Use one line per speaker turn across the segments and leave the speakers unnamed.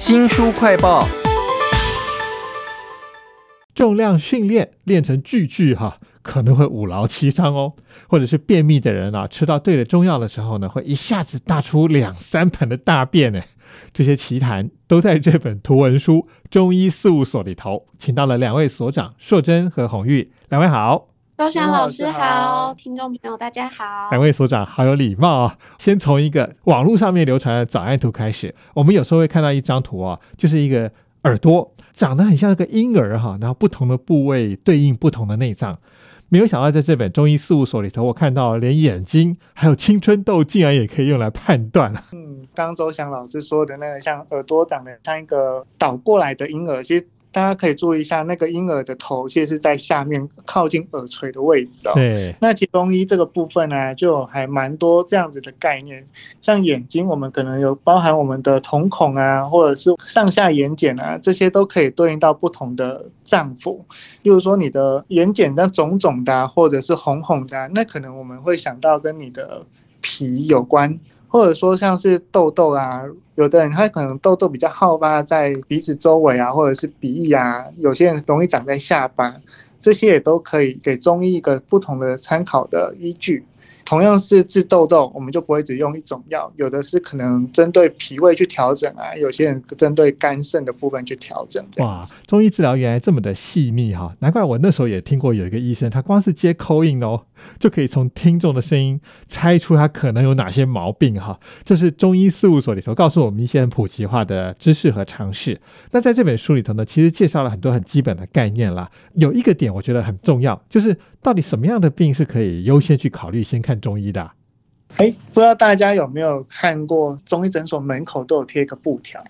新书快报。
重量训练练成巨巨哈，可能会五劳七伤哦。或者是便秘的人啊，吃到对的中药的时候呢，会一下子大出两三盆的大便呢。这些奇谈都在这本图文书《中医事务所》里头，请到了两位所长硕珍和红玉，两位好。
周翔老师好，听众朋友大家好。
两位所长好有礼貌啊！先从一个网络上面流传的早安图开始。我们有时候会看到一张图啊，就是一个耳朵长得很像一个婴儿哈，然后不同的部位对应不同的内脏。没有想到在这本中医事务所里头，我看到连眼睛还有青春痘竟然也可以用来判断
嗯，刚周翔老师说的那个像耳朵长得像一个倒过来的婴儿，其实。大家可以注意一下，那个婴儿的头其实是在下面靠近耳垂的位置哦。
对。
那其中医这个部分呢，就还蛮多这样子的概念。像眼睛，我们可能有包含我们的瞳孔啊，或者是上下眼睑啊，这些都可以对应到不同的脏腑。例如说，你的眼睑那肿肿的，或者是红红的，那可能我们会想到跟你的脾有关。或者说像是痘痘啊，有的人他可能痘痘比较好发在鼻子周围啊，或者是鼻翼啊，有些人容易长在下巴，这些也都可以给中医一个不同的参考的依据。同样是治痘痘，我们就不会只用一种药，有的是可能针对脾胃去调整啊，有些人针对肝肾的部分去调整。哇，
中医治疗原来这么的细密哈，难怪我那时候也听过有一个医生，他光是接口音哦，就可以从听众的声音猜出他可能有哪些毛病哈。这是中医事务所里头告诉我们一些很普及化的知识和常识。那在这本书里头呢，其实介绍了很多很基本的概念啦。有一个点我觉得很重要，就是到底什么样的病是可以优先去考虑先看。中医的，
哎，不知道大家有没有看过中医诊所门口都有贴一个布条，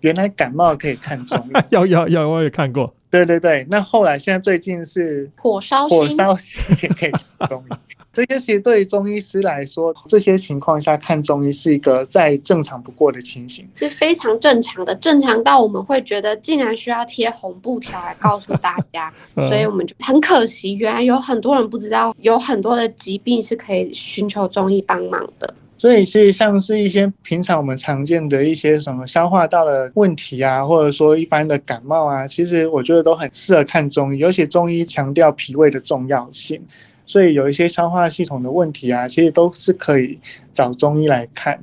原来感冒可以看中医，
有有有，我也看过。
对对对，那后来现在最近是
火烧
火烧心也可以看中医。这些其实对于中医师来说，这些情况下看中医是一个再正常不过的情形，
是非常正常的，正常到我们会觉得竟然需要贴红布条来告诉大家，所以我们就很可惜，原来有很多人不知道，有很多的疾病是可以寻求中医帮忙的。
所以是像是一些平常我们常见的一些什么消化道的问题啊，或者说一般的感冒啊，其实我觉得都很适合看中医，尤其中医强调脾胃的重要性。所以有一些消化系统的问题啊，其实都是可以找中医来看。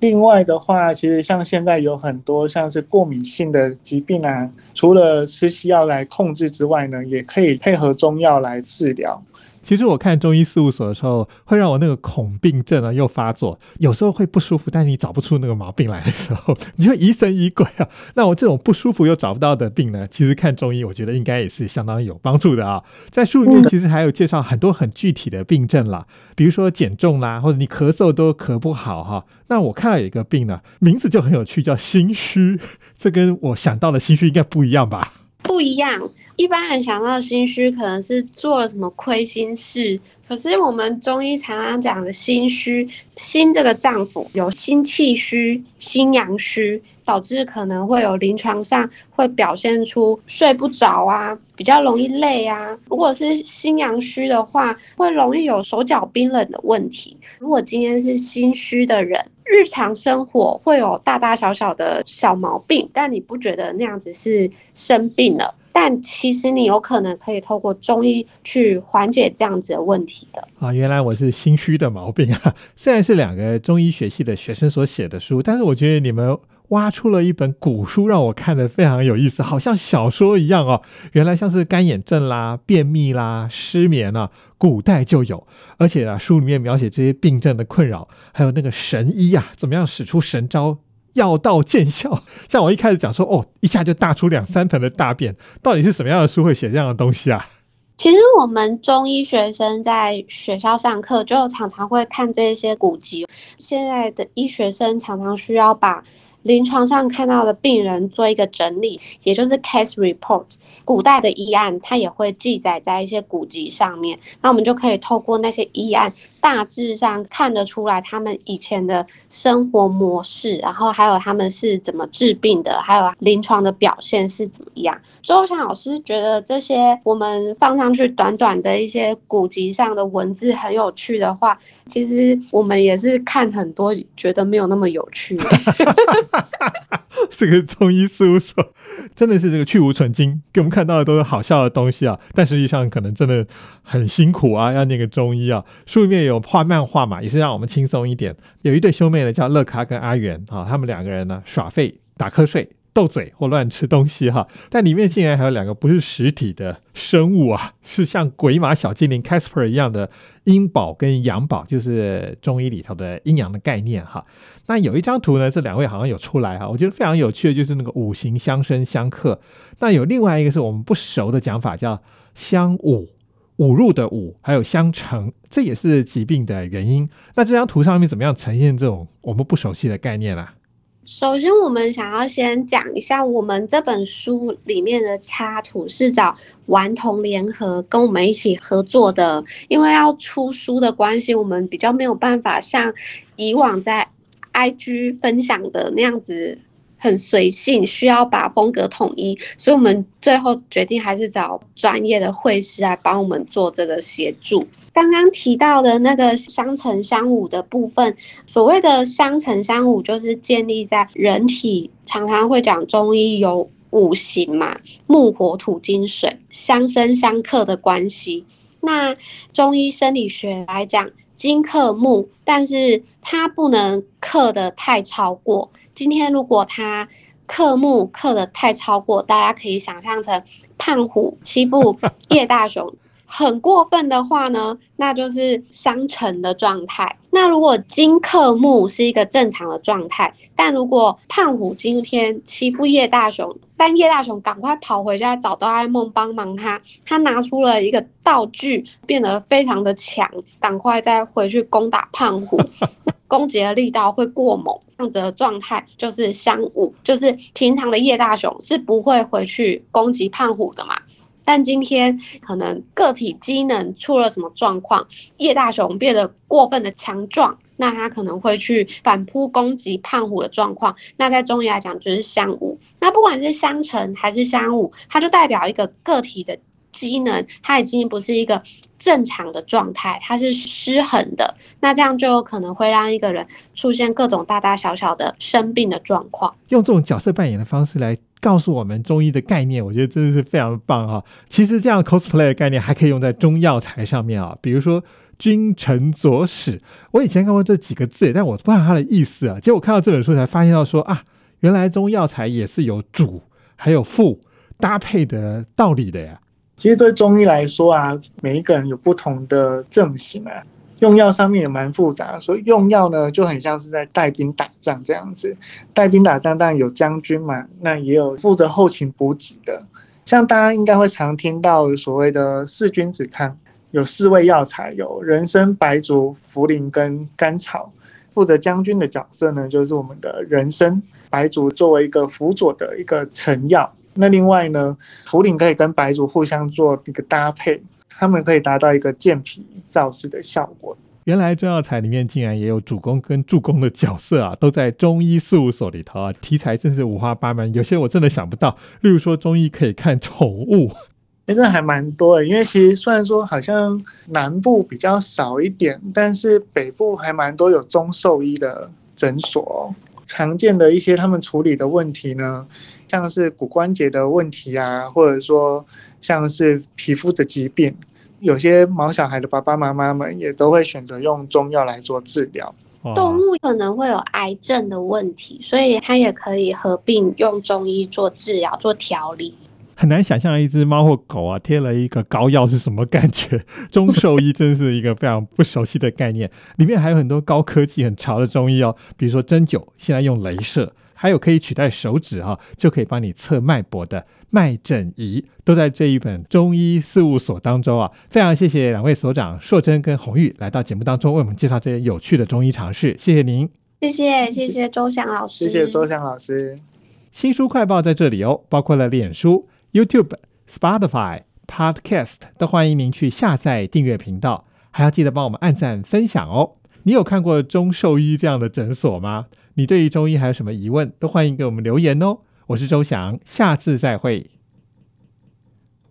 另外的话，其实像现在有很多像是过敏性的疾病啊，除了吃西药来控制之外呢，也可以配合中药来治疗。
其实我看中医事务所的时候，会让我那个恐病症啊又发作，有时候会不舒服，但是你找不出那个毛病来的时候，你就疑神疑鬼啊。那我这种不舒服又找不到的病呢，其实看中医，我觉得应该也是相当有帮助的啊。在书里面其实还有介绍很多很具体的病症啦，比如说减重啦，或者你咳嗽都咳不好哈。那我看到有一个病呢，名字就很有趣，叫心虚，这跟我想到的心虚应该不一样吧？
不一样。一般人想到心虚，可能是做了什么亏心事。可是我们中医常常讲的心虚，心这个脏腑有心气虚、心阳虚，导致可能会有临床上会表现出睡不着啊，比较容易累啊。如果是心阳虚的话，会容易有手脚冰冷的问题。如果今天是心虚的人，日常生活会有大大小小的小毛病，但你不觉得那样子是生病了？但其实你有可能可以透过中医去缓解这样子的问题的
啊！原来我是心虚的毛病啊！虽然是两个中医学系的学生所写的书，但是我觉得你们挖出了一本古书，让我看的非常有意思，好像小说一样哦。原来像是干眼症啦、便秘啦、失眠啊，古代就有，而且啊，书里面描写这些病症的困扰，还有那个神医啊，怎么样使出神招。药到见效，像我一开始讲说，哦，一下就大出两三盆的大便，到底是什么样的书会写这样的东西啊？
其实我们中医学生在学校上课，就常常会看这些古籍。现在的医学生常常需要把。临床上看到的病人做一个整理，也就是 case report。古代的医案，它也会记载在一些古籍上面。那我们就可以透过那些医案，大致上看得出来他们以前的生活模式，然后还有他们是怎么治病的，还有临床的表现是怎么样。周翔老师觉得这些我们放上去短短的一些古籍上的文字很有趣的话，其实我们也是看很多，觉得没有那么有趣。
哈 哈这个中医事务所真的是这个去无存精，给我们看到的都是好笑的东西啊，但实际上可能真的很辛苦啊，要念个中医啊。书里面有画漫画嘛，也是让我们轻松一点。有一对兄妹呢，叫乐卡跟阿元啊，他们两个人呢耍废打瞌睡。斗嘴或乱吃东西哈，但里面竟然还有两个不是实体的生物啊，是像鬼马小精灵 Casper 一样的阴宝跟阳宝，就是中医里头的阴阳的概念哈。那有一张图呢，这两位好像有出来哈，我觉得非常有趣的，就是那个五行相生相克。那有另外一个是我们不熟的讲法，叫相侮，侮入的侮，还有相乘，这也是疾病的原因。那这张图上面怎么样呈现这种我们不熟悉的概念呢？
首先，我们想要先讲一下我们这本书里面的插图是找顽童联合跟我们一起合作的，因为要出书的关系，我们比较没有办法像以往在 IG 分享的那样子很随性，需要把风格统一，所以我们最后决定还是找专业的绘师来帮我们做这个协助。刚刚提到的那个相乘相侮的部分，所谓的相乘相侮，就是建立在人体常常会讲中医有五行嘛，木、火、土、金、水相生相克的关系。那中医生理学来讲，金克木，但是它不能克的太超过。今天如果他克木克的太超过，大家可以想象成胖虎欺负叶大雄。很过分的话呢，那就是相乘的状态。那如果金克木是一个正常的状态，但如果胖虎今天欺负叶大雄，但叶大雄赶快跑回家找哆啦 A 梦帮忙他，他拿出了一个道具，变得非常的强，赶快再回去攻打胖虎，攻击的力道会过猛，这样子的状态就是相侮，就是平常的叶大雄是不会回去攻击胖虎的嘛。但今天可能个体机能出了什么状况，叶大雄变得过分的强壮，那他可能会去反扑攻击胖虎的状况。那在中医来讲就是相侮。那不管是相乘还是相侮，它就代表一个个体的机能，它已经不是一个正常的状态，它是失衡的。那这样就有可能会让一个人出现各种大大小小的生病的状况。
用这种角色扮演的方式来。告诉我们中医的概念，我觉得真的是非常棒哈。其实这样 cosplay 的概念还可以用在中药材上面啊，比如说君臣佐使。我以前看过这几个字，但我不知道它的意思啊。结果看到这本书才发现到说啊，原来中药材也是有主还有副搭配的道理的呀。
其实对中医来说啊，每一个人有不同的症型啊。用药上面也蛮复杂，所以用药呢就很像是在带兵打仗这样子。带兵打仗当然有将军嘛，那也有负责后勤补给的。像大家应该会常听到所谓的四君子汤，有四味药材，有人参、白术、茯苓跟甘草。负责将军的角色呢，就是我们的人参、白术作为一个辅佐的一个成药。那另外呢，茯苓可以跟白族互相做一个搭配。他们可以达到一个健脾燥湿的效果。
原来中药材里面竟然也有主攻跟助攻的角色啊，都在中医事务所里头啊。题材真是五花八门，有些我真的想不到。例如说，中医可以看宠物，
哎，这还蛮多的。因为其实虽然说好像南部比较少一点，但是北部还蛮多有中兽医的诊所。常见的一些他们处理的问题呢，像是骨关节的问题啊，或者说像是皮肤的疾病，有些毛小孩的爸爸妈妈们也都会选择用中药来做治疗。
动物可能会有癌症的问题，所以它也可以合并用中医做治疗、做调理。
很难想象一只猫或狗啊贴了一个膏药是什么感觉。中兽医真是一个非常不熟悉的概念，里面还有很多高科技、很潮的中医哦，比如说针灸，现在用镭射，还有可以取代手指哈，就可以帮你测脉搏的脉诊仪，都在这一本中医事务所当中啊。非常谢谢两位所长硕珍跟红玉来到节目当中为我们介绍这些有趣的中医常识，谢谢您，
谢谢谢谢周翔老师，
谢谢周翔老师。
新书快报在这里哦，包括了脸书。YouTube、Spotify、Podcast 都欢迎您去下载订阅频道，还要记得帮我们按赞分享哦。你有看过中兽医这样的诊所吗？你对于中医还有什么疑问，都欢迎给我们留言哦。我是周翔，下次再会。